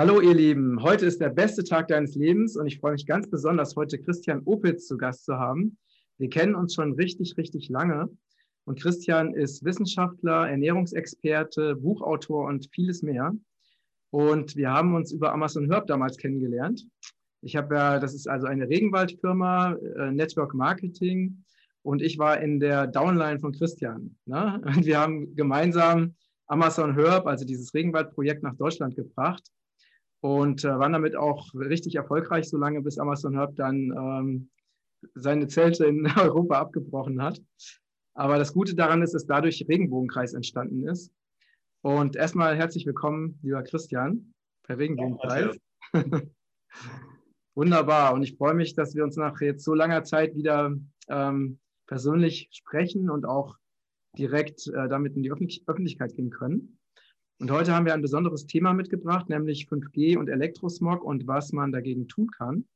Hallo ihr Lieben, heute ist der beste Tag deines Lebens und ich freue mich ganz besonders, heute Christian Opitz zu Gast zu haben. Wir kennen uns schon richtig, richtig lange und Christian ist Wissenschaftler, Ernährungsexperte, Buchautor und vieles mehr. Und wir haben uns über Amazon Herb damals kennengelernt. Ich habe ja, das ist also eine Regenwaldfirma, äh, Network Marketing und ich war in der Downline von Christian. Ne? Und wir haben gemeinsam Amazon Herb, also dieses Regenwaldprojekt, nach Deutschland gebracht und äh, waren damit auch richtig erfolgreich, solange bis Amazon Herb dann ähm, seine Zelte in Europa abgebrochen hat. Aber das Gute daran ist, dass dadurch Regenbogenkreis entstanden ist. Und erstmal herzlich willkommen, lieber Christian, per Regenbogenkreis. Ja, Wunderbar. Und ich freue mich, dass wir uns nach jetzt so langer Zeit wieder ähm, persönlich sprechen und auch direkt äh, damit in die Öffentlich Öffentlichkeit gehen können. Und heute haben wir ein besonderes Thema mitgebracht, nämlich 5G und Elektrosmog und was man dagegen tun kann.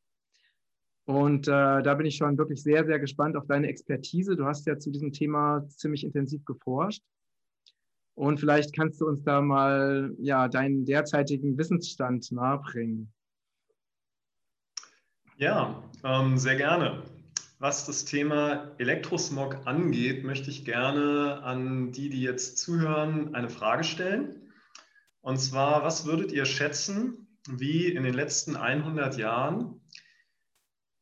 Und äh, da bin ich schon wirklich sehr, sehr gespannt auf deine Expertise. Du hast ja zu diesem Thema ziemlich intensiv geforscht. Und vielleicht kannst du uns da mal ja, deinen derzeitigen Wissensstand nahebringen. Ja, ähm, sehr gerne. Was das Thema Elektrosmog angeht, möchte ich gerne an die, die jetzt zuhören, eine Frage stellen. Und zwar, was würdet ihr schätzen, wie in den letzten 100 Jahren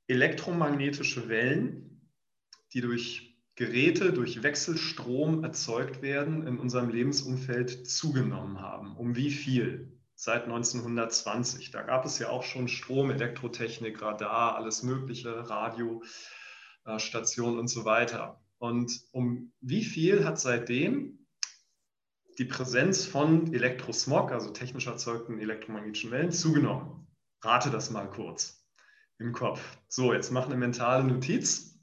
elektromagnetische Wellen, die durch Geräte, durch Wechselstrom erzeugt werden, in unserem Lebensumfeld zugenommen haben? Um wie viel? Seit 1920. Da gab es ja auch schon Strom, Elektrotechnik, Radar, alles Mögliche, Radiostationen und so weiter. Und um wie viel hat seitdem die Präsenz von Elektrosmog, also technisch erzeugten elektromagnetischen Wellen, zugenommen. Rate das mal kurz im Kopf. So, jetzt mach eine mentale Notiz,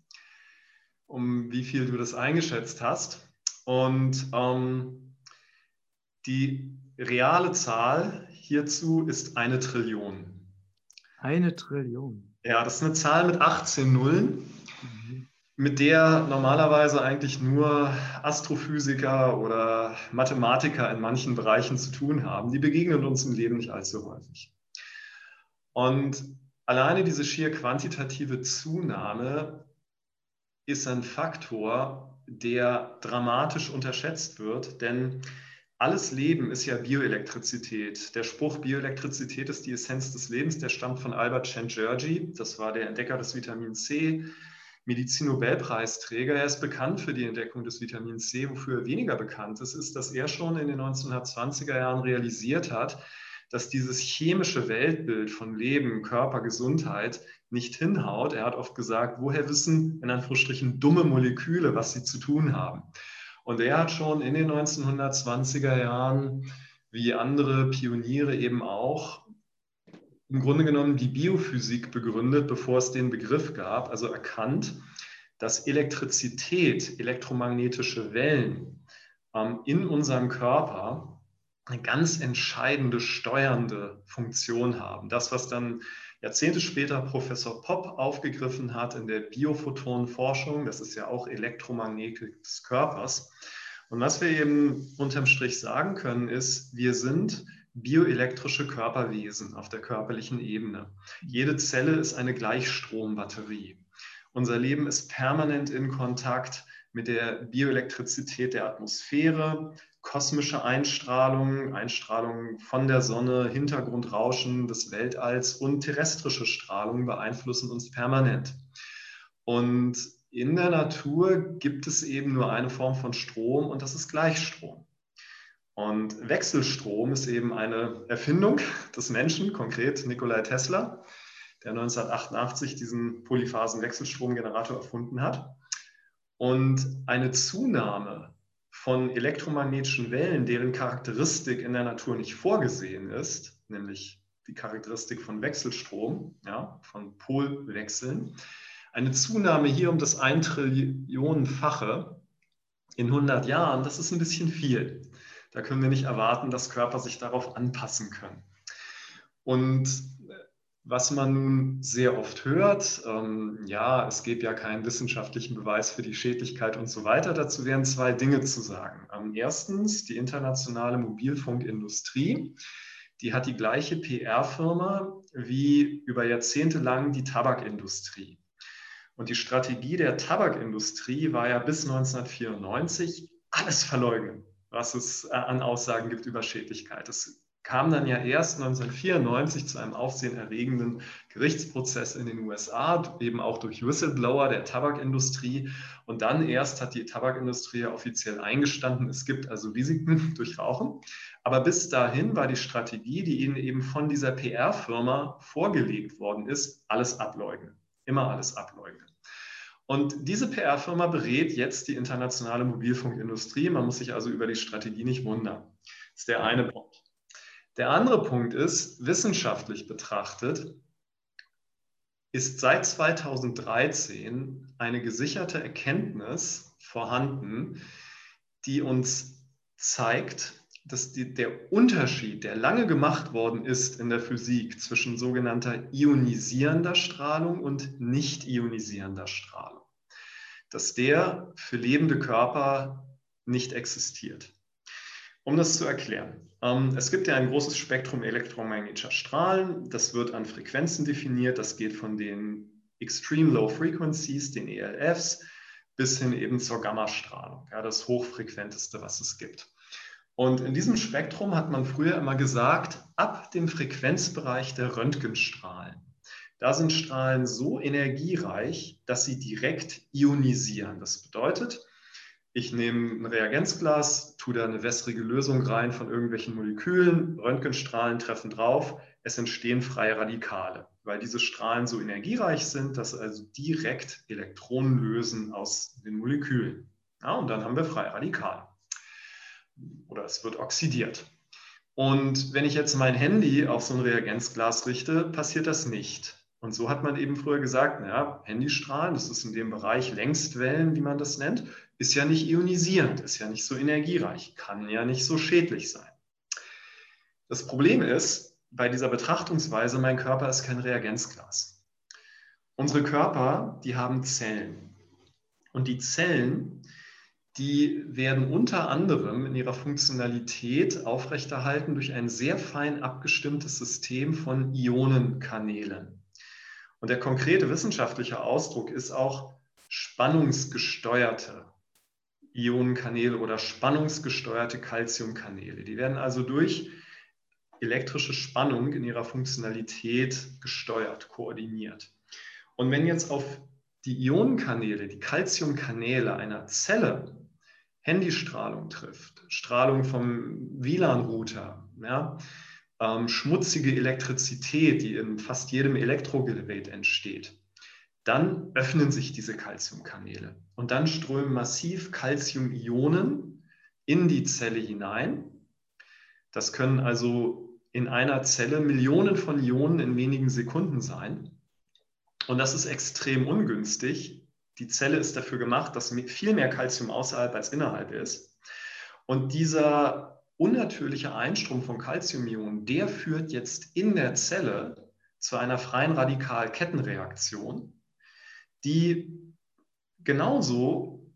um wie viel du das eingeschätzt hast. Und ähm, die reale Zahl hierzu ist eine Trillion. Eine Trillion. Ja, das ist eine Zahl mit 18 Nullen mit der normalerweise eigentlich nur Astrophysiker oder Mathematiker in manchen Bereichen zu tun haben. Die begegnen uns im Leben nicht allzu häufig. Und alleine diese schier quantitative Zunahme ist ein Faktor, der dramatisch unterschätzt wird, denn alles Leben ist ja Bioelektrizität. Der Spruch Bioelektrizität ist die Essenz des Lebens, der stammt von Albert Szent-Györgyi. Das war der Entdecker des Vitamin C, Medizin-Nobelpreisträger. Er ist bekannt für die Entdeckung des Vitamin C. Wofür er weniger bekannt ist, ist, dass er schon in den 1920er Jahren realisiert hat, dass dieses chemische Weltbild von Leben, Körper, Gesundheit nicht hinhaut. Er hat oft gesagt, woher wissen in Anführungsstrichen dumme Moleküle, was sie zu tun haben. Und er hat schon in den 1920er Jahren, wie andere Pioniere eben auch, im Grunde genommen die Biophysik begründet, bevor es den Begriff gab, also erkannt, dass Elektrizität, elektromagnetische Wellen ähm, in unserem Körper eine ganz entscheidende steuernde Funktion haben. Das, was dann Jahrzehnte später Professor Popp aufgegriffen hat in der Biophotonenforschung, das ist ja auch Elektromagnetik des Körpers. Und was wir eben unterm Strich sagen können, ist, wir sind bioelektrische Körperwesen auf der körperlichen Ebene. Jede Zelle ist eine Gleichstrombatterie. Unser Leben ist permanent in Kontakt mit der Bioelektrizität der Atmosphäre, kosmische Einstrahlung, Einstrahlung von der Sonne, Hintergrundrauschen des Weltalls und terrestrische Strahlung beeinflussen uns permanent. Und in der Natur gibt es eben nur eine Form von Strom und das ist Gleichstrom. Und Wechselstrom ist eben eine Erfindung des Menschen, konkret Nikolai Tesla, der 1988 diesen Polyphasen-Wechselstromgenerator erfunden hat. Und eine Zunahme von elektromagnetischen Wellen, deren Charakteristik in der Natur nicht vorgesehen ist, nämlich die Charakteristik von Wechselstrom, ja, von Polwechseln, eine Zunahme hier um das ein Trillionenfache in 100 Jahren, das ist ein bisschen viel. Da können wir nicht erwarten, dass Körper sich darauf anpassen können. Und äh, was man nun sehr oft hört, ähm, ja, es gibt ja keinen wissenschaftlichen Beweis für die Schädlichkeit und so weiter. Dazu wären zwei Dinge zu sagen. Ähm, erstens, die internationale Mobilfunkindustrie, die hat die gleiche PR-Firma wie über Jahrzehnte lang die Tabakindustrie. Und die Strategie der Tabakindustrie war ja bis 1994 alles verleugnen, was es äh, an Aussagen gibt über Schädlichkeit. Es kam dann ja erst 1994 zu einem aufsehenerregenden Gerichtsprozess in den USA, eben auch durch Whistleblower der Tabakindustrie. Und dann erst hat die Tabakindustrie offiziell eingestanden, es gibt also Risiken durch Rauchen. Aber bis dahin war die Strategie, die ihnen eben von dieser PR-Firma vorgelegt worden ist, alles ableugnen. Immer alles ableugnen. Und diese PR-Firma berät jetzt die internationale Mobilfunkindustrie. Man muss sich also über die Strategie nicht wundern. Das ist der eine Punkt. Der andere Punkt ist, wissenschaftlich betrachtet, ist seit 2013 eine gesicherte Erkenntnis vorhanden, die uns zeigt, dass die, der Unterschied, der lange gemacht worden ist in der Physik zwischen sogenannter ionisierender Strahlung und nicht ionisierender Strahlung, dass der für lebende Körper nicht existiert. Um das zu erklären. Ähm, es gibt ja ein großes Spektrum elektromagnetischer Strahlen. Das wird an Frequenzen definiert. Das geht von den Extreme Low Frequencies, den ELFs, bis hin eben zur Gammastrahlung, ja, das hochfrequenteste, was es gibt. Und in diesem Spektrum hat man früher immer gesagt, ab dem Frequenzbereich der Röntgenstrahlen, da sind Strahlen so energiereich, dass sie direkt ionisieren. Das bedeutet, ich nehme ein Reagenzglas, tue da eine wässrige Lösung rein von irgendwelchen Molekülen, Röntgenstrahlen treffen drauf, es entstehen freie Radikale, weil diese Strahlen so energiereich sind, dass sie also direkt Elektronen lösen aus den Molekülen. Ja, und dann haben wir freie Radikale. Oder es wird oxidiert. Und wenn ich jetzt mein Handy auf so ein Reagenzglas richte, passiert das nicht. Und so hat man eben früher gesagt, naja, Handystrahlen, das ist in dem Bereich Längstwellen, wie man das nennt, ist ja nicht ionisierend, ist ja nicht so energiereich, kann ja nicht so schädlich sein. Das Problem ist, bei dieser Betrachtungsweise, mein Körper ist kein Reagenzglas. Unsere Körper, die haben Zellen. Und die Zellen, die werden unter anderem in ihrer Funktionalität aufrechterhalten durch ein sehr fein abgestimmtes System von Ionenkanälen. Und der konkrete wissenschaftliche Ausdruck ist auch spannungsgesteuerte Ionenkanäle oder spannungsgesteuerte Calciumkanäle. Die werden also durch elektrische Spannung in ihrer Funktionalität gesteuert, koordiniert. Und wenn jetzt auf die Ionenkanäle, die Calciumkanäle einer Zelle Handystrahlung trifft, Strahlung vom WLAN-Router, ja, ähm, schmutzige Elektrizität, die in fast jedem Elektrogerät entsteht, dann öffnen sich diese Calciumkanäle und dann strömen massiv Calciumionen in die Zelle hinein. Das können also in einer Zelle Millionen von Ionen in wenigen Sekunden sein. Und das ist extrem ungünstig. Die Zelle ist dafür gemacht, dass viel mehr Calcium außerhalb als innerhalb ist. Und dieser unnatürliche Einstrom von Calciumionen, der führt jetzt in der Zelle zu einer freien Radikalkettenreaktion, die genauso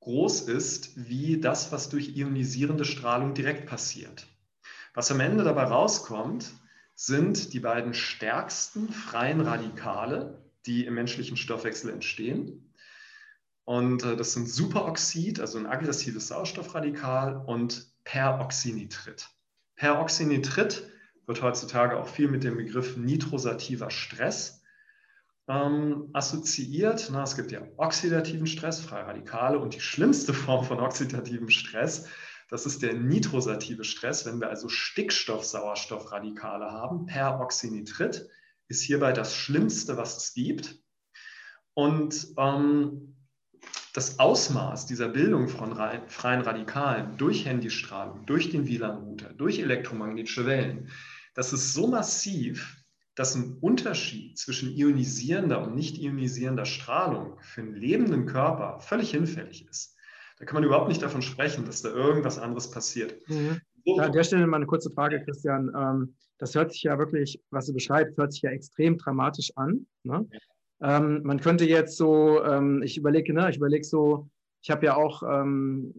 groß ist wie das, was durch ionisierende Strahlung direkt passiert. Was am Ende dabei rauskommt, sind die beiden stärksten freien Radikale, die im menschlichen Stoffwechsel entstehen. Und äh, das sind Superoxid, also ein aggressives Sauerstoffradikal, und Peroxynitrit. Peroxynitrit wird heutzutage auch viel mit dem Begriff nitrosativer Stress ähm, assoziiert. Na, es gibt ja oxidativen Stress, freie Radikale und die schlimmste Form von oxidativem Stress, das ist der nitrosative Stress, wenn wir also Stickstoff-Sauerstoff-Radikale haben. Peroxynitrit ist hierbei das Schlimmste, was es gibt. Und ähm, das Ausmaß dieser Bildung von freien Radikalen durch Handystrahlung, durch den WLAN-Router, durch elektromagnetische Wellen, das ist so massiv, dass ein Unterschied zwischen ionisierender und nicht ionisierender Strahlung für einen lebenden Körper völlig hinfällig ist. Da kann man überhaupt nicht davon sprechen, dass da irgendwas anderes passiert. Mhm. Ja, an der Stelle mal eine kurze Frage, Christian. Ähm, das hört sich ja wirklich, was du beschreibst, hört sich ja extrem dramatisch an. Ne? Ähm, man könnte jetzt so, ähm, ich überlege, ne, ich überlege so, ich habe ja auch ähm,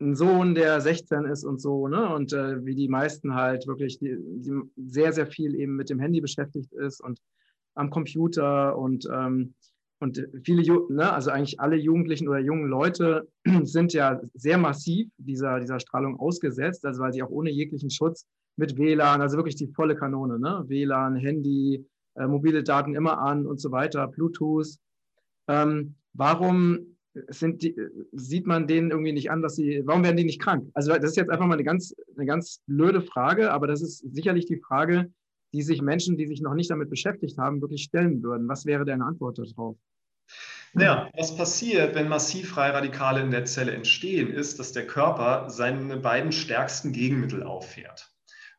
ein Sohn, der 16 ist und so, ne? Und äh, wie die meisten halt wirklich die, die sehr, sehr viel eben mit dem Handy beschäftigt ist und am Computer und, ähm, und viele, ne, also eigentlich alle Jugendlichen oder jungen Leute sind ja sehr massiv dieser, dieser Strahlung ausgesetzt, also weil sie auch ohne jeglichen Schutz mit WLAN, also wirklich die volle Kanone, ne? WLAN, Handy, äh, mobile Daten immer an und so weiter, Bluetooth. Ähm, warum die, sieht man denen irgendwie nicht an, dass sie, warum werden die nicht krank? Also das ist jetzt einfach mal eine ganz, eine ganz blöde Frage, aber das ist sicherlich die Frage, die sich Menschen, die sich noch nicht damit beschäftigt haben, wirklich stellen würden. Was wäre deine Antwort darauf? Ja, was passiert, wenn massiv freie Radikale in der Zelle entstehen, ist, dass der Körper seine beiden stärksten Gegenmittel auffährt.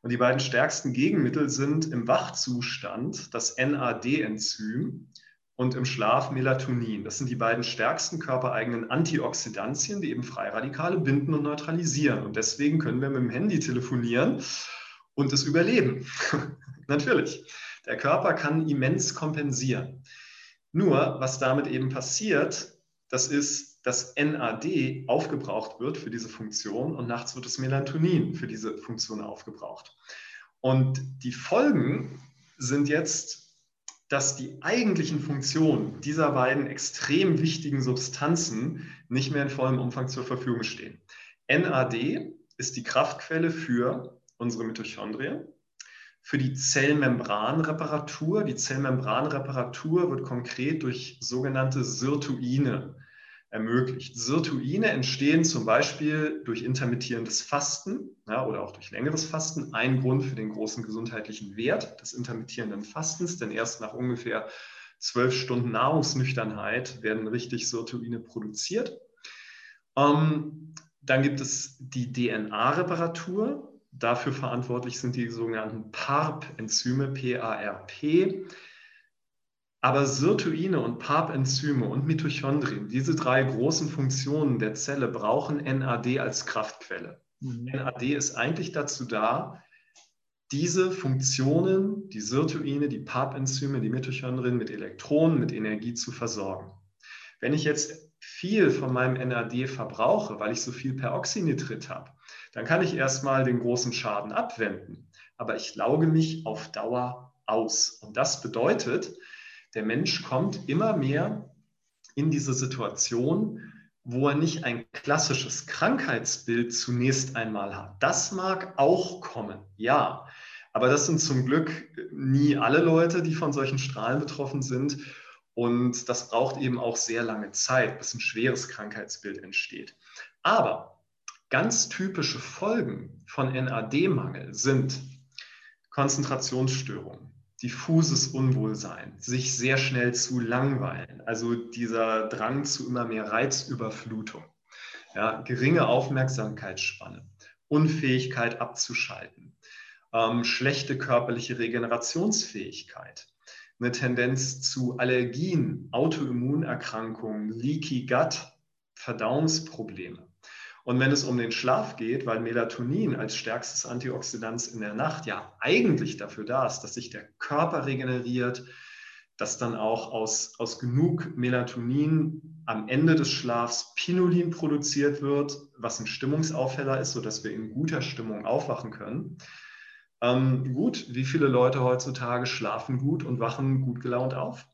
Und die beiden stärksten Gegenmittel sind im Wachzustand das NAD-Enzym und im Schlaf Melatonin. Das sind die beiden stärksten körpereigenen Antioxidantien, die eben Freiradikale binden und neutralisieren. Und deswegen können wir mit dem Handy telefonieren und es überleben. Natürlich. Der Körper kann immens kompensieren. Nur, was damit eben passiert, das ist, dass NAD aufgebraucht wird für diese Funktion und nachts wird das Melatonin für diese Funktion aufgebraucht. Und die Folgen sind jetzt dass die eigentlichen Funktionen dieser beiden extrem wichtigen Substanzen nicht mehr in vollem Umfang zur Verfügung stehen. NAD ist die Kraftquelle für unsere Mitochondrien, für die Zellmembranreparatur. Die Zellmembranreparatur wird konkret durch sogenannte Sirtuine ermöglicht. Sirtuine entstehen zum Beispiel durch intermittierendes Fasten ja, oder auch durch längeres Fasten. Ein Grund für den großen gesundheitlichen Wert des intermittierenden Fastens, denn erst nach ungefähr zwölf Stunden Nahrungsnüchternheit werden richtig Sirtuine produziert. Ähm, dann gibt es die DNA-Reparatur. Dafür verantwortlich sind die sogenannten PARP-Enzyme, P-A-R-P. Aber Sirtuine und PARP-Enzyme und Mitochondrien, diese drei großen Funktionen der Zelle, brauchen NAD als Kraftquelle. Mhm. NAD ist eigentlich dazu da, diese Funktionen, die Sirtuine, die PARP-Enzyme, die Mitochondrien mit Elektronen, mit Energie zu versorgen. Wenn ich jetzt viel von meinem NAD verbrauche, weil ich so viel Peroxynitrit habe, dann kann ich erstmal den großen Schaden abwenden. Aber ich lauge mich auf Dauer aus. Und das bedeutet, der Mensch kommt immer mehr in diese Situation, wo er nicht ein klassisches Krankheitsbild zunächst einmal hat. Das mag auch kommen, ja. Aber das sind zum Glück nie alle Leute, die von solchen Strahlen betroffen sind. Und das braucht eben auch sehr lange Zeit, bis ein schweres Krankheitsbild entsteht. Aber ganz typische Folgen von NAD-Mangel sind Konzentrationsstörungen, diffuses Unwohlsein, sich sehr schnell zu langweilen, also dieser Drang zu immer mehr Reizüberflutung, ja, geringe Aufmerksamkeitsspanne, Unfähigkeit abzuschalten, ähm, schlechte körperliche Regenerationsfähigkeit, eine Tendenz zu Allergien, Autoimmunerkrankungen, Leaky Gut, Verdauungsprobleme. Und wenn es um den Schlaf geht, weil Melatonin als stärkstes Antioxidant in der Nacht ja eigentlich dafür da ist, dass sich der Körper regeneriert, dass dann auch aus, aus genug Melatonin am Ende des Schlafs Pinolin produziert wird, was ein Stimmungsaufheller ist, sodass wir in guter Stimmung aufwachen können. Ähm, gut, wie viele Leute heutzutage schlafen gut und wachen gut gelaunt auf?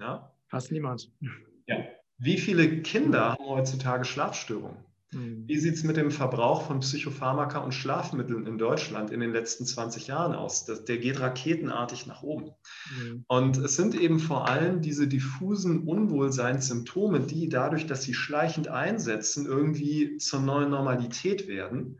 Ja? Fast niemand. Ja. Wie viele Kinder haben heutzutage Schlafstörungen? Mhm. Wie sieht es mit dem Verbrauch von Psychopharmaka und Schlafmitteln in Deutschland in den letzten 20 Jahren aus? Das, der geht raketenartig nach oben. Mhm. Und es sind eben vor allem diese diffusen Unwohlseinssymptome, die dadurch, dass sie schleichend einsetzen, irgendwie zur neuen Normalität werden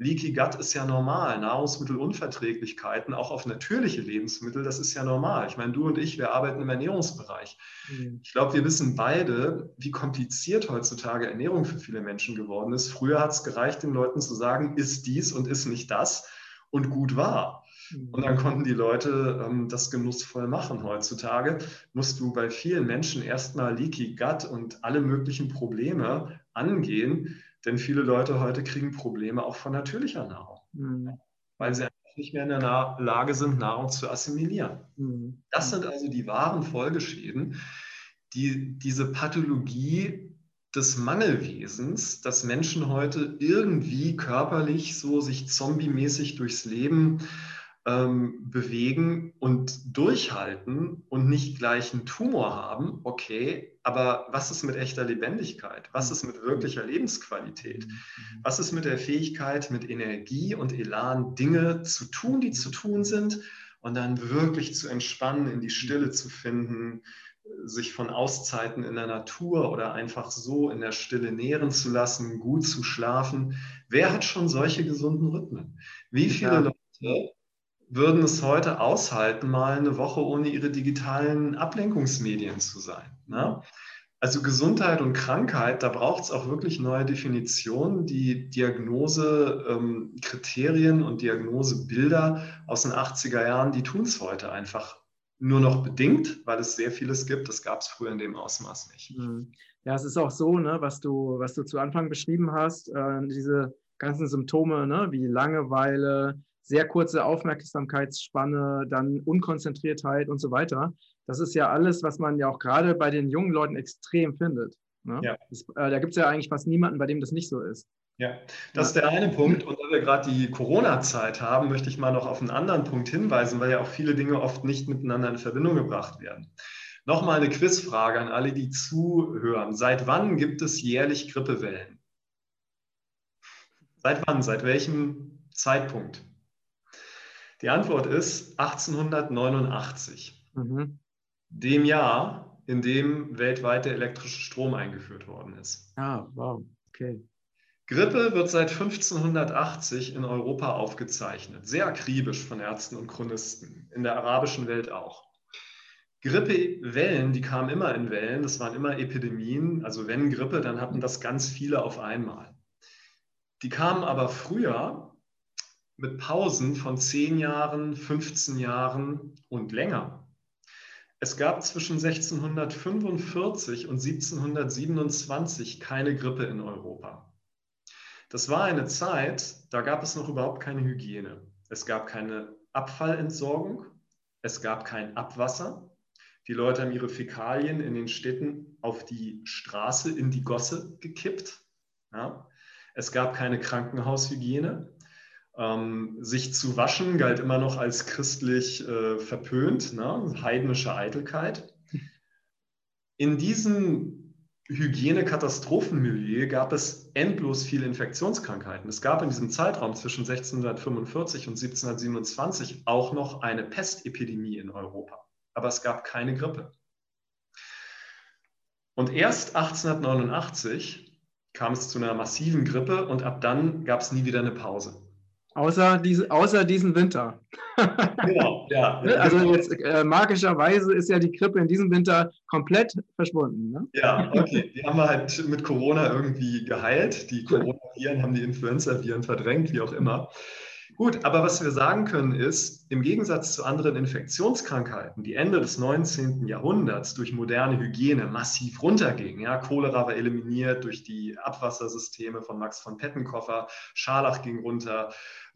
Leaky Gut ist ja normal. Nahrungsmittelunverträglichkeiten, auch auf natürliche Lebensmittel, das ist ja normal. Ich meine, du und ich, wir arbeiten im Ernährungsbereich. Mhm. Ich glaube, wir wissen beide, wie kompliziert heutzutage Ernährung für viele Menschen geworden ist. Früher hat es gereicht, den Leuten zu sagen, ist dies und ist nicht das und gut war. Mhm. Und dann konnten die Leute ähm, das genussvoll machen. Heutzutage musst du bei vielen Menschen erstmal Leaky Gut und alle möglichen Probleme angehen denn viele Leute heute kriegen Probleme auch von natürlicher Nahrung, mhm. weil sie einfach nicht mehr in der Na Lage sind, Nahrung zu assimilieren. Mhm. Das sind also die wahren Folgeschäden, die diese Pathologie des Mangelwesens, dass Menschen heute irgendwie körperlich so sich zombie-mäßig durchs Leben ähm, bewegen und durchhalten und nicht gleich einen Tumor haben, okay, aber was ist mit echter Lebendigkeit? Was ist mit wirklicher Lebensqualität? Was ist mit der Fähigkeit, mit Energie und Elan Dinge zu tun, die zu tun sind und dann wirklich zu entspannen, in die Stille zu finden, sich von Auszeiten in der Natur oder einfach so in der Stille nähren zu lassen, gut zu schlafen. Wer hat schon solche gesunden Rhythmen? Wie viele ja. Leute würden es heute aushalten, mal eine Woche ohne ihre digitalen Ablenkungsmedien zu sein? Ne? Also Gesundheit und Krankheit, da braucht es auch wirklich neue Definitionen. Die Diagnosekriterien ähm, und Diagnosebilder aus den 80er Jahren, die tun es heute einfach nur noch bedingt, weil es sehr vieles gibt. Das gab es früher in dem Ausmaß nicht. Mhm. Ja, es ist auch so, ne, was, du, was du zu Anfang beschrieben hast, äh, diese ganzen Symptome ne, wie Langeweile, sehr kurze Aufmerksamkeitsspanne, dann Unkonzentriertheit und so weiter. Das ist ja alles, was man ja auch gerade bei den jungen Leuten extrem findet. Ne? Ja. Das, äh, da gibt es ja eigentlich fast niemanden, bei dem das nicht so ist. Ja, das ist der eine Punkt. Und da wir gerade die Corona-Zeit haben, möchte ich mal noch auf einen anderen Punkt hinweisen, weil ja auch viele Dinge oft nicht miteinander in Verbindung gebracht werden. Nochmal eine Quizfrage an alle, die zuhören. Seit wann gibt es jährlich Grippewellen? Seit wann? Seit welchem Zeitpunkt? Die Antwort ist 1889. Mhm. Dem Jahr, in dem weltweit der elektrische Strom eingeführt worden ist. Ah, wow, okay. Grippe wird seit 1580 in Europa aufgezeichnet, sehr akribisch von Ärzten und Chronisten, in der arabischen Welt auch. Grippewellen, die kamen immer in Wellen, das waren immer Epidemien, also wenn Grippe, dann hatten das ganz viele auf einmal. Die kamen aber früher mit Pausen von 10 Jahren, 15 Jahren und länger. Es gab zwischen 1645 und 1727 keine Grippe in Europa. Das war eine Zeit, da gab es noch überhaupt keine Hygiene. Es gab keine Abfallentsorgung, es gab kein Abwasser. Die Leute haben ihre Fäkalien in den Städten auf die Straße, in die Gosse gekippt. Ja. Es gab keine Krankenhaushygiene. Ähm, sich zu waschen galt immer noch als christlich äh, verpönt, ne? heidnische Eitelkeit. In diesen Hygienekatastrophenmilieu gab es endlos viele Infektionskrankheiten. Es gab in diesem Zeitraum zwischen 1645 und 1727 auch noch eine Pestepidemie in Europa. Aber es gab keine Grippe. Und erst 1889 kam es zu einer massiven Grippe und ab dann gab es nie wieder eine Pause. Außer, diese, außer diesen Winter. genau, ja. Ne? Also jetzt äh, magischerweise ist ja die Grippe in diesem Winter komplett verschwunden. Ne? Ja, okay. Die haben wir halt mit Corona irgendwie geheilt. Die Corona-Viren haben die Influenza-Viren verdrängt, wie auch immer. Gut, aber was wir sagen können ist, im Gegensatz zu anderen Infektionskrankheiten, die Ende des 19. Jahrhunderts durch moderne Hygiene massiv runtergingen, ja, Cholera war eliminiert durch die Abwassersysteme von Max von Pettenkoffer, Scharlach ging runter,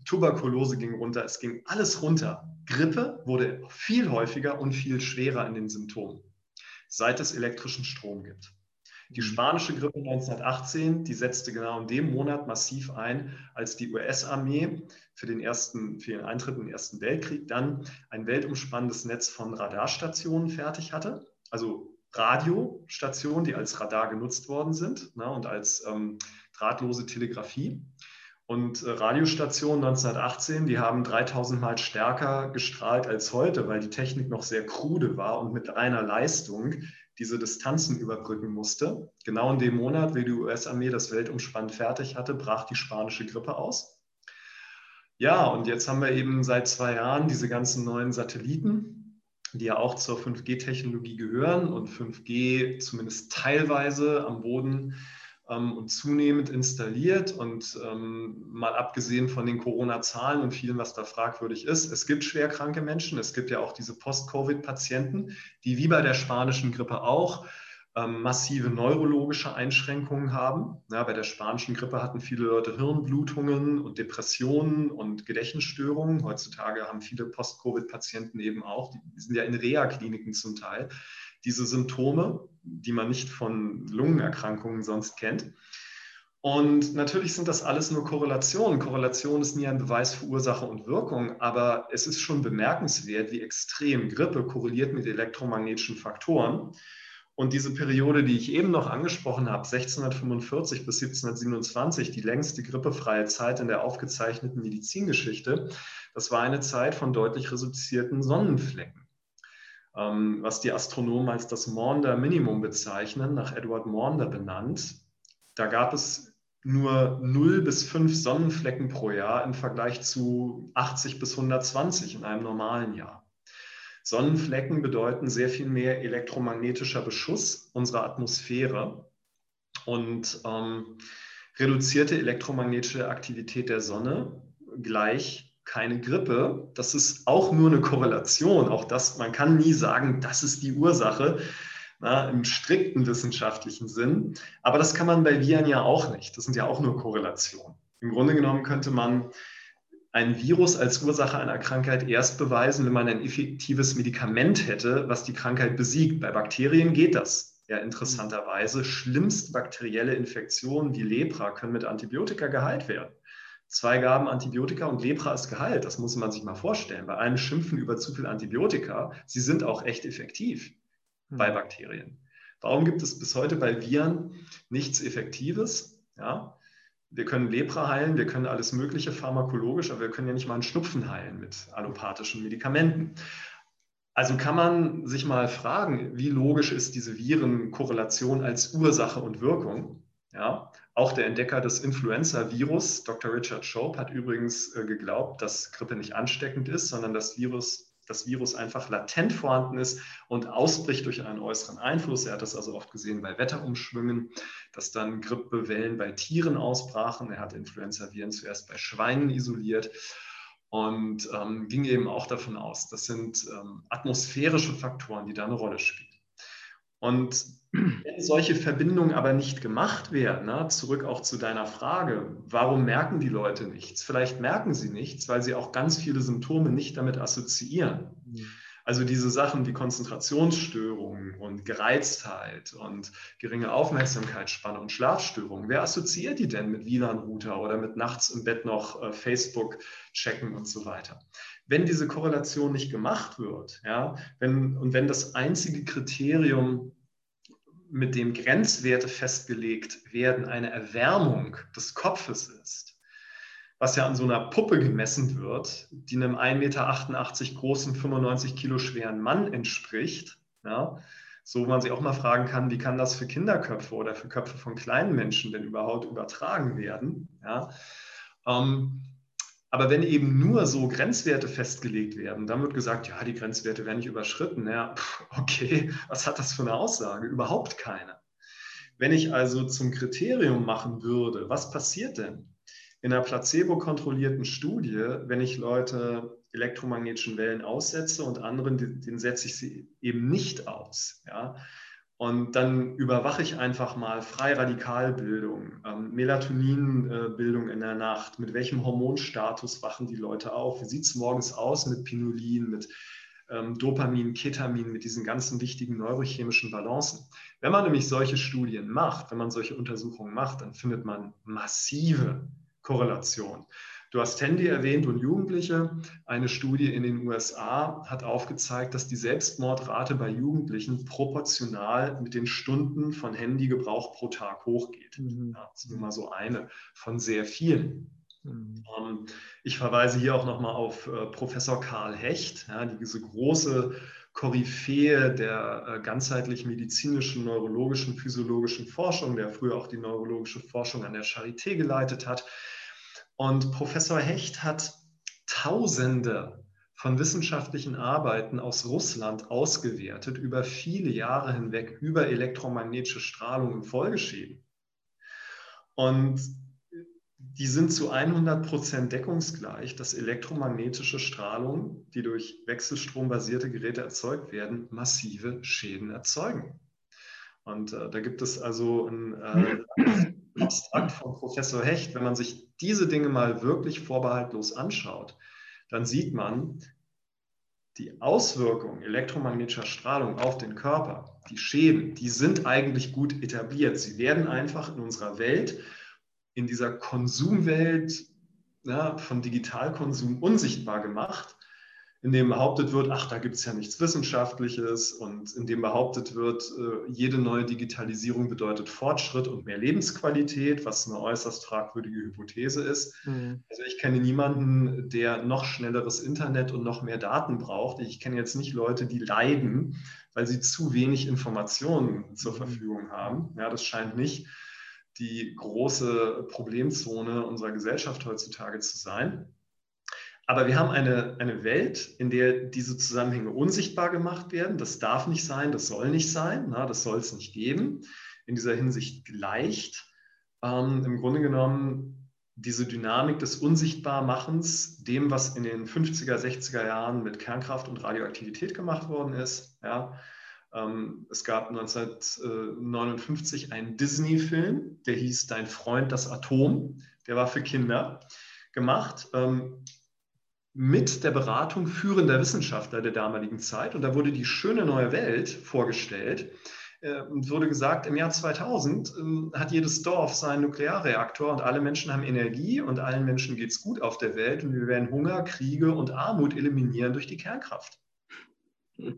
Tuberkulose ging runter, es ging alles runter. Grippe wurde viel häufiger und viel schwerer in den Symptomen, seit es elektrischen Strom gibt. Die mhm. spanische Grippe 1918, die setzte genau in dem Monat massiv ein, als die US-Armee für den, ersten, für den Eintritt in den Ersten Weltkrieg dann ein weltumspannendes Netz von Radarstationen fertig hatte. Also Radiostationen, die als Radar genutzt worden sind ne, und als ähm, drahtlose Telegrafie. Und äh, Radiostationen 1918, die haben 3000 Mal stärker gestrahlt als heute, weil die Technik noch sehr krude war und mit reiner Leistung diese Distanzen überbrücken musste. Genau in dem Monat, wie die US-Armee das weltumspannend fertig hatte, brach die spanische Grippe aus. Ja, und jetzt haben wir eben seit zwei Jahren diese ganzen neuen Satelliten, die ja auch zur 5G-Technologie gehören und 5G zumindest teilweise am Boden ähm, und zunehmend installiert. Und ähm, mal abgesehen von den Corona-Zahlen und vielem, was da fragwürdig ist, es gibt schwerkranke Menschen, es gibt ja auch diese Post-Covid-Patienten, die wie bei der spanischen Grippe auch ähm, massive neurologische Einschränkungen haben. Ja, bei der spanischen Grippe hatten viele Leute Hirnblutungen und Depressionen und Gedächtnisstörungen. Heutzutage haben viele Post-Covid-Patienten eben auch, die sind ja in Reha-Kliniken zum Teil, diese Symptome die man nicht von Lungenerkrankungen sonst kennt. Und natürlich sind das alles nur Korrelationen. Korrelation ist nie ein Beweis für Ursache und Wirkung, aber es ist schon bemerkenswert, wie extrem Grippe korreliert mit elektromagnetischen Faktoren. Und diese Periode, die ich eben noch angesprochen habe, 1645 bis 1727, die längste grippefreie Zeit in der aufgezeichneten Medizingeschichte, das war eine Zeit von deutlich reduzierten Sonnenflecken. Ähm, was die Astronomen als das Maunder Minimum bezeichnen, nach Edward Maunder benannt. Da gab es nur 0 bis 5 Sonnenflecken pro Jahr im Vergleich zu 80 bis 120 in einem normalen Jahr. Sonnenflecken bedeuten sehr viel mehr elektromagnetischer Beschuss unserer Atmosphäre und ähm, reduzierte elektromagnetische Aktivität der Sonne gleich keine Grippe. Das ist auch nur eine Korrelation. Auch das, man kann nie sagen, das ist die Ursache na, im strikten wissenschaftlichen Sinn. Aber das kann man bei Viren ja auch nicht. Das sind ja auch nur Korrelationen. Im Grunde genommen könnte man ein Virus als Ursache einer Krankheit erst beweisen, wenn man ein effektives Medikament hätte, was die Krankheit besiegt. Bei Bakterien geht das. Ja, interessanterweise, schlimmste bakterielle Infektionen wie Lepra können mit Antibiotika geheilt werden. Zwei Gaben Antibiotika und Lepra ist geheilt. Das muss man sich mal vorstellen. Bei allem Schimpfen über zu viel Antibiotika, sie sind auch echt effektiv bei hm. Bakterien. Warum gibt es bis heute bei Viren nichts Effektives? Ja, wir können Lepra heilen, wir können alles Mögliche pharmakologisch, aber wir können ja nicht mal einen Schnupfen heilen mit allopathischen Medikamenten. Also kann man sich mal fragen, wie logisch ist diese Virenkorrelation als Ursache und Wirkung? Ja, auch der Entdecker des Influenza-Virus, Dr. Richard Shope, hat übrigens äh, geglaubt, dass Grippe nicht ansteckend ist, sondern das Virus das Virus einfach latent vorhanden ist und ausbricht durch einen äußeren Einfluss. Er hat das also oft gesehen bei Wetterumschwüngen, dass dann Grippewellen bei Tieren ausbrachen. Er hat Influenza-Viren zuerst bei Schweinen isoliert und ähm, ging eben auch davon aus, das sind ähm, atmosphärische Faktoren, die da eine Rolle spielen. Und wenn solche Verbindungen aber nicht gemacht werden, ne, zurück auch zu deiner Frage, warum merken die Leute nichts? Vielleicht merken sie nichts, weil sie auch ganz viele Symptome nicht damit assoziieren. Mhm. Also diese Sachen wie Konzentrationsstörungen und Gereiztheit und geringe Aufmerksamkeitsspanne und Schlafstörungen, wer assoziiert die denn mit WLAN-Router oder mit nachts im Bett noch äh, Facebook checken und so weiter? Wenn diese Korrelation nicht gemacht wird, ja, wenn, und wenn das einzige Kriterium mit dem Grenzwerte festgelegt werden, eine Erwärmung des Kopfes ist, was ja an so einer Puppe gemessen wird, die einem 1,88 Meter großen, 95 Kilo schweren Mann entspricht, ja, so man sich auch mal fragen kann, wie kann das für Kinderköpfe oder für Köpfe von kleinen Menschen denn überhaupt übertragen werden? Ja? Ähm, aber wenn eben nur so Grenzwerte festgelegt werden, dann wird gesagt, ja, die Grenzwerte werden nicht überschritten. Ja, okay, was hat das für eine Aussage? Überhaupt keine. Wenn ich also zum Kriterium machen würde, was passiert denn in einer placebo-kontrollierten Studie, wenn ich Leute elektromagnetischen Wellen aussetze und anderen, denen setze ich sie eben nicht aus? Ja? Und dann überwache ich einfach mal Freiradikalbildung, ähm, Melatoninbildung in der Nacht. Mit welchem Hormonstatus wachen die Leute auf? Wie sieht es morgens aus mit Pinulin, mit ähm, Dopamin, Ketamin, mit diesen ganzen wichtigen neurochemischen Balancen? Wenn man nämlich solche Studien macht, wenn man solche Untersuchungen macht, dann findet man massive Korrelationen. Du hast Handy erwähnt und Jugendliche. Eine Studie in den USA hat aufgezeigt, dass die Selbstmordrate bei Jugendlichen proportional mit den Stunden von Handygebrauch pro Tag hochgeht. Mhm. Ja, das ist nur mal so eine von sehr vielen. Mhm. Ähm, ich verweise hier auch nochmal auf äh, Professor Karl Hecht, ja, diese große Koryphäe der äh, ganzheitlich medizinischen, neurologischen, physiologischen Forschung, der früher auch die neurologische Forschung an der Charité geleitet hat. Und Professor Hecht hat Tausende von wissenschaftlichen Arbeiten aus Russland ausgewertet über viele Jahre hinweg über elektromagnetische Strahlung und Folgeschäden. Und die sind zu 100 Prozent deckungsgleich, dass elektromagnetische Strahlung, die durch wechselstrombasierte Geräte erzeugt werden, massive Schäden erzeugen. Und äh, da gibt es also ein äh, Abstrakt von Professor Hecht, wenn man sich diese Dinge mal wirklich vorbehaltlos anschaut, dann sieht man, die Auswirkungen elektromagnetischer Strahlung auf den Körper, die Schäden, die sind eigentlich gut etabliert. Sie werden einfach in unserer Welt, in dieser Konsumwelt ja, von Digitalkonsum unsichtbar gemacht in dem behauptet wird, ach, da gibt es ja nichts Wissenschaftliches und in dem behauptet wird, äh, jede neue Digitalisierung bedeutet Fortschritt und mehr Lebensqualität, was eine äußerst fragwürdige Hypothese ist. Mhm. Also ich kenne niemanden, der noch schnelleres Internet und noch mehr Daten braucht. Ich kenne jetzt nicht Leute, die leiden, weil sie zu wenig Informationen zur mhm. Verfügung haben. Ja, das scheint nicht die große Problemzone unserer Gesellschaft heutzutage zu sein. Aber wir haben eine, eine Welt, in der diese Zusammenhänge unsichtbar gemacht werden. Das darf nicht sein, das soll nicht sein, na, das soll es nicht geben. In dieser Hinsicht gleicht ähm, im Grunde genommen diese Dynamik des Unsichtbarmachens dem, was in den 50er, 60er Jahren mit Kernkraft und Radioaktivität gemacht worden ist. Ja. Ähm, es gab 1959 einen Disney-Film, der hieß Dein Freund das Atom. Der war für Kinder gemacht. Ähm, mit der Beratung führender Wissenschaftler der damaligen Zeit. Und da wurde die schöne neue Welt vorgestellt äh, und wurde gesagt, im Jahr 2000 äh, hat jedes Dorf seinen Nuklearreaktor und alle Menschen haben Energie und allen Menschen geht es gut auf der Welt und wir werden Hunger, Kriege und Armut eliminieren durch die Kernkraft.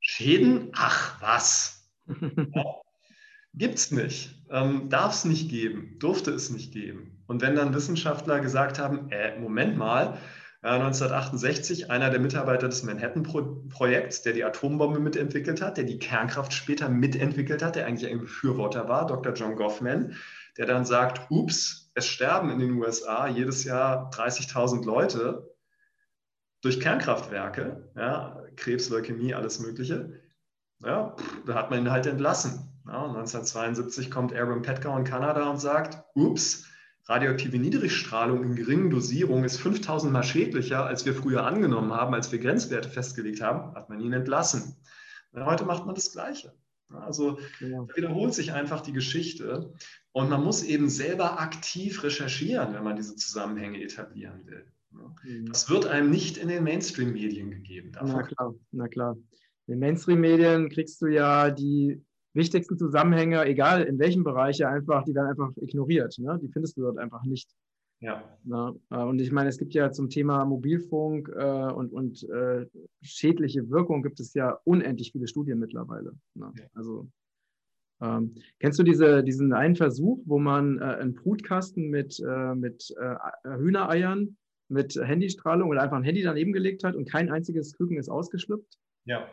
Schäden? Ach was. Ja. Gibt nicht, ähm, darf es nicht geben, durfte es nicht geben. Und wenn dann Wissenschaftler gesagt haben, äh, Moment mal, 1968 einer der Mitarbeiter des Manhattan-Projekts, der die Atombombe mitentwickelt hat, der die Kernkraft später mitentwickelt hat, der eigentlich ein Befürworter war, Dr. John Goffman, der dann sagt, ups, es sterben in den USA jedes Jahr 30.000 Leute durch Kernkraftwerke, ja, Krebs, Leukämie, alles Mögliche. Ja, da hat man ihn halt entlassen. Ja, 1972 kommt Aaron Petker in Kanada und sagt, ups, radioaktive Niedrigstrahlung in geringen Dosierungen ist 5000 Mal schädlicher, als wir früher angenommen haben, als wir Grenzwerte festgelegt haben, hat man ihn entlassen. Heute macht man das Gleiche. Also ja. wiederholt sich einfach die Geschichte und man muss eben selber aktiv recherchieren, wenn man diese Zusammenhänge etablieren will. Mhm. Das wird einem nicht in den Mainstream-Medien gegeben. Na klar, na klar. In den Mainstream-Medien kriegst du ja die wichtigsten Zusammenhänge, egal in welchem Bereich, einfach, die werden einfach ignoriert. Ne? Die findest du dort einfach nicht. Ja. Na, äh, und ich meine, es gibt ja zum Thema Mobilfunk äh, und, und äh, schädliche Wirkung gibt es ja unendlich viele Studien mittlerweile. Ja. Also ähm, kennst du diese, diesen einen Versuch, wo man äh, einen Brutkasten mit, äh, mit äh, Hühnereiern, mit Handystrahlung oder einfach ein Handy daneben gelegt hat und kein einziges Küken ist ausgeschlüpft? Ja.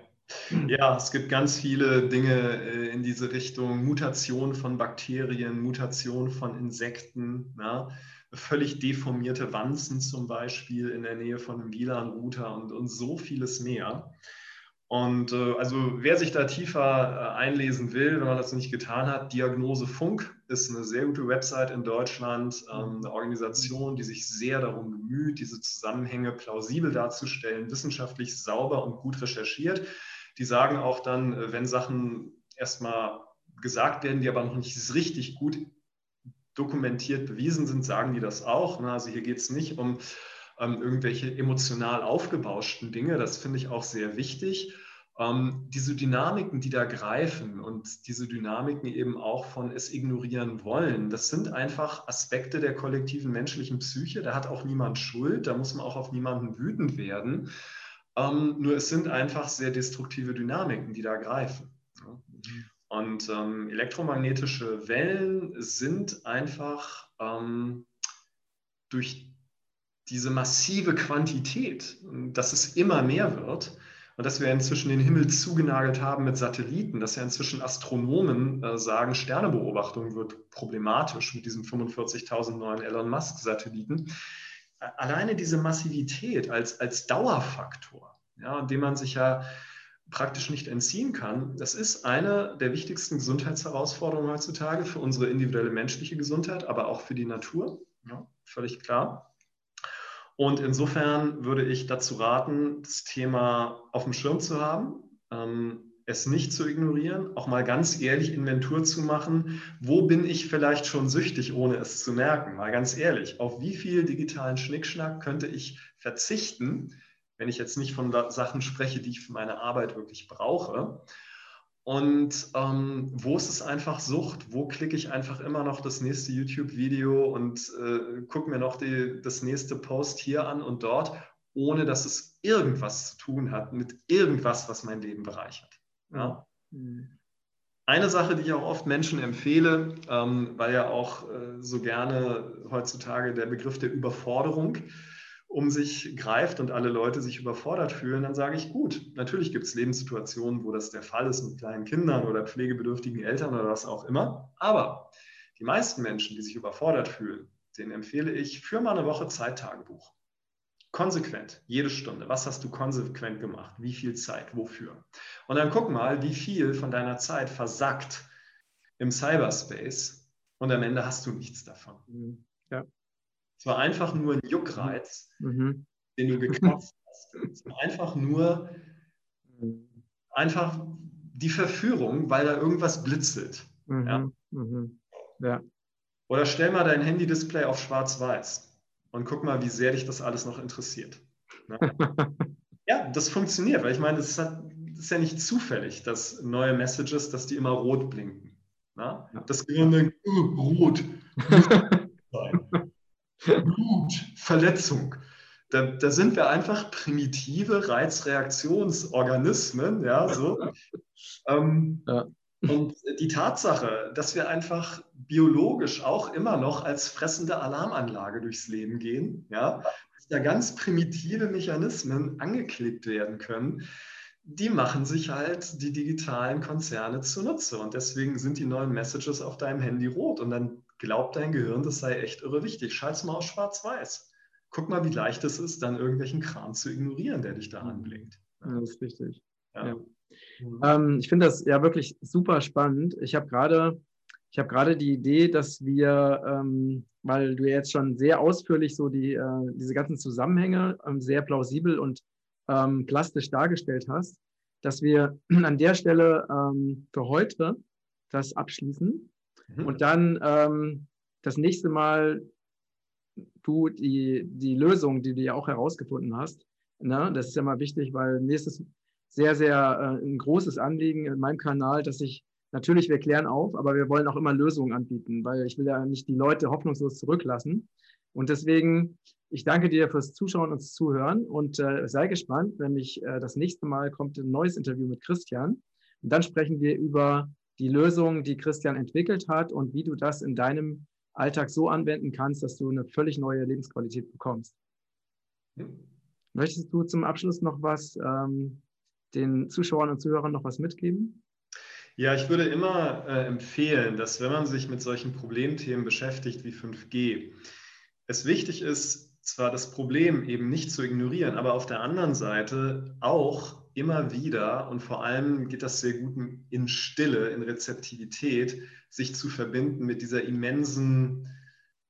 Ja, es gibt ganz viele Dinge äh, in diese Richtung. Mutation von Bakterien, Mutation von Insekten, ja, völlig deformierte Wanzen zum Beispiel in der Nähe von einem WLAN-Router und, und so vieles mehr. Und äh, also wer sich da tiefer äh, einlesen will, wenn man das nicht getan hat, Diagnose Funk ist eine sehr gute Website in Deutschland, ähm, eine Organisation, die sich sehr darum bemüht, diese Zusammenhänge plausibel darzustellen, wissenschaftlich sauber und gut recherchiert. Die sagen auch dann, äh, wenn Sachen erstmal gesagt werden, die aber noch nicht richtig gut dokumentiert bewiesen sind, sagen die das auch. Ne? Also hier geht es nicht um ähm, irgendwelche emotional aufgebauschten Dinge. Das finde ich auch sehr wichtig. Ähm, diese Dynamiken, die da greifen und diese Dynamiken eben auch von es ignorieren wollen, das sind einfach Aspekte der kollektiven menschlichen Psyche. Da hat auch niemand Schuld, da muss man auch auf niemanden wütend werden. Ähm, nur es sind einfach sehr destruktive Dynamiken, die da greifen. Und ähm, elektromagnetische Wellen sind einfach ähm, durch diese massive Quantität, dass es immer mehr wird und dass wir inzwischen den Himmel zugenagelt haben mit Satelliten, dass ja inzwischen Astronomen äh, sagen, Sternebeobachtung wird problematisch mit diesen 45.000 neuen Elon Musk-Satelliten alleine diese Massivität als, als Dauerfaktor, ja, dem man sich ja praktisch nicht entziehen kann, das ist eine der wichtigsten Gesundheitsherausforderungen heutzutage für unsere individuelle menschliche Gesundheit, aber auch für die Natur. Ja, völlig klar. Und insofern würde ich dazu raten, das Thema auf dem Schirm zu haben. Ähm, es nicht zu ignorieren, auch mal ganz ehrlich Inventur zu machen, wo bin ich vielleicht schon süchtig, ohne es zu merken. Mal ganz ehrlich, auf wie viel digitalen Schnickschnack könnte ich verzichten, wenn ich jetzt nicht von Sachen spreche, die ich für meine Arbeit wirklich brauche. Und ähm, wo ist es einfach Sucht? Wo klicke ich einfach immer noch das nächste YouTube-Video und äh, gucke mir noch die, das nächste Post hier an und dort, ohne dass es irgendwas zu tun hat mit irgendwas, was mein Leben bereichert. Ja? Mhm. Eine Sache, die ich auch oft Menschen empfehle, ähm, weil ja auch äh, so gerne heutzutage der Begriff der Überforderung um sich greift und alle Leute sich überfordert fühlen, dann sage ich, gut, natürlich gibt es Lebenssituationen, wo das der Fall ist mit kleinen Kindern oder pflegebedürftigen Eltern oder was auch immer. Aber die meisten Menschen, die sich überfordert fühlen, denen empfehle ich, für mal eine Woche Zeittagebuch. Konsequent, jede Stunde. Was hast du konsequent gemacht? Wie viel Zeit? Wofür? Und dann guck mal, wie viel von deiner Zeit versackt im Cyberspace und am Ende hast du nichts davon. Mhm. Ja. Es war einfach nur ein Juckreiz, mhm. den du gekratzt hast. Es war einfach nur einfach die Verführung, weil da irgendwas blitzelt. Mhm. Ja? Mhm. ja. Oder stell mal dein Handy-Display auf schwarz-weiß und guck mal, wie sehr dich das alles noch interessiert. Ja, ja das funktioniert, weil ich meine, das ist, ja nicht zufällig, dass neue Messages, dass die immer rot blinken. Ja? Das Gehirn denkt, oh, rot. Blut, Verletzung. Da, da, sind wir einfach primitive Reizreaktionsorganismen, ja, so. ähm, ja. Und die Tatsache, dass wir einfach biologisch auch immer noch als fressende Alarmanlage durchs Leben gehen, ja, dass da ganz primitive Mechanismen angeklebt werden können, die machen sich halt die digitalen Konzerne zunutze. Und deswegen sind die neuen Messages auf deinem Handy rot. Und dann glaubt dein Gehirn, das sei echt irre wichtig. Schalt's mal auf schwarz-weiß. Guck mal, wie leicht es ist, dann irgendwelchen Kram zu ignorieren, der dich da mhm. anblinkt. Ja, das ist richtig. Ja. Ja. Mhm. Ähm, ich finde das ja wirklich super spannend. Ich habe gerade ich habe gerade die Idee, dass wir, ähm, weil du jetzt schon sehr ausführlich so die, äh, diese ganzen Zusammenhänge ähm, sehr plausibel und ähm, plastisch dargestellt hast, dass wir an der Stelle ähm, für heute das abschließen mhm. und dann ähm, das nächste Mal du die, die Lösung, die du ja auch herausgefunden hast, ne, das ist ja mal wichtig, weil nächstes sehr, sehr äh, ein großes Anliegen in meinem Kanal, dass ich natürlich, wir klären auf, aber wir wollen auch immer Lösungen anbieten, weil ich will ja nicht die Leute hoffnungslos zurücklassen. Und deswegen, ich danke dir fürs Zuschauen und Zuhören und äh, sei gespannt, nämlich äh, das nächste Mal kommt ein neues Interview mit Christian. Und dann sprechen wir über die Lösung, die Christian entwickelt hat und wie du das in deinem Alltag so anwenden kannst, dass du eine völlig neue Lebensqualität bekommst. Hm. Möchtest du zum Abschluss noch was ähm, den Zuschauern und Zuhörern noch was mitgeben? Ja, ich würde immer äh, empfehlen, dass wenn man sich mit solchen Problemthemen beschäftigt wie 5G, es wichtig ist, zwar das Problem eben nicht zu ignorieren, aber auf der anderen Seite auch immer wieder und vor allem geht das sehr gut in Stille, in Rezeptivität, sich zu verbinden mit dieser immensen,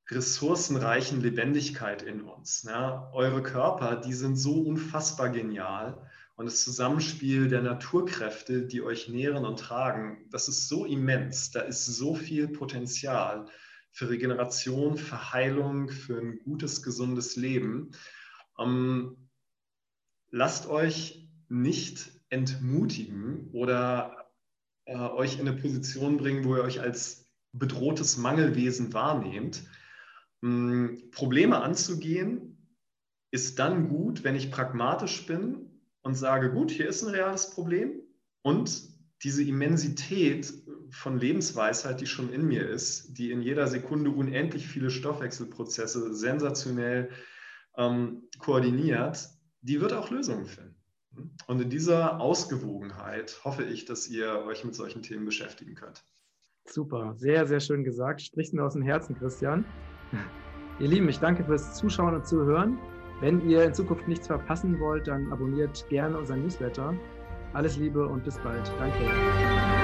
ressourcenreichen Lebendigkeit in uns. Ja, eure Körper, die sind so unfassbar genial und das Zusammenspiel der Naturkräfte, die euch nähren und tragen, das ist so immens. Da ist so viel Potenzial für Regeneration, für Heilung, für ein gutes, gesundes Leben. Ähm, lasst euch nicht entmutigen oder äh, euch in eine Position bringen, wo ihr euch als bedrohtes Mangelwesen wahrnehmt. Ähm, Probleme anzugehen ist dann gut, wenn ich pragmatisch bin und sage, gut, hier ist ein reales Problem und diese Immensität von Lebensweisheit, die schon in mir ist, die in jeder Sekunde unendlich viele Stoffwechselprozesse sensationell ähm, koordiniert, die wird auch Lösungen finden. Und in dieser Ausgewogenheit hoffe ich, dass ihr euch mit solchen Themen beschäftigen könnt. Super, sehr, sehr schön gesagt. Sprichst mir aus dem Herzen, Christian. Ihr Lieben, ich danke fürs Zuschauen und Zuhören. Wenn ihr in Zukunft nichts verpassen wollt, dann abonniert gerne unseren Newsletter. Alles Liebe und bis bald. Danke.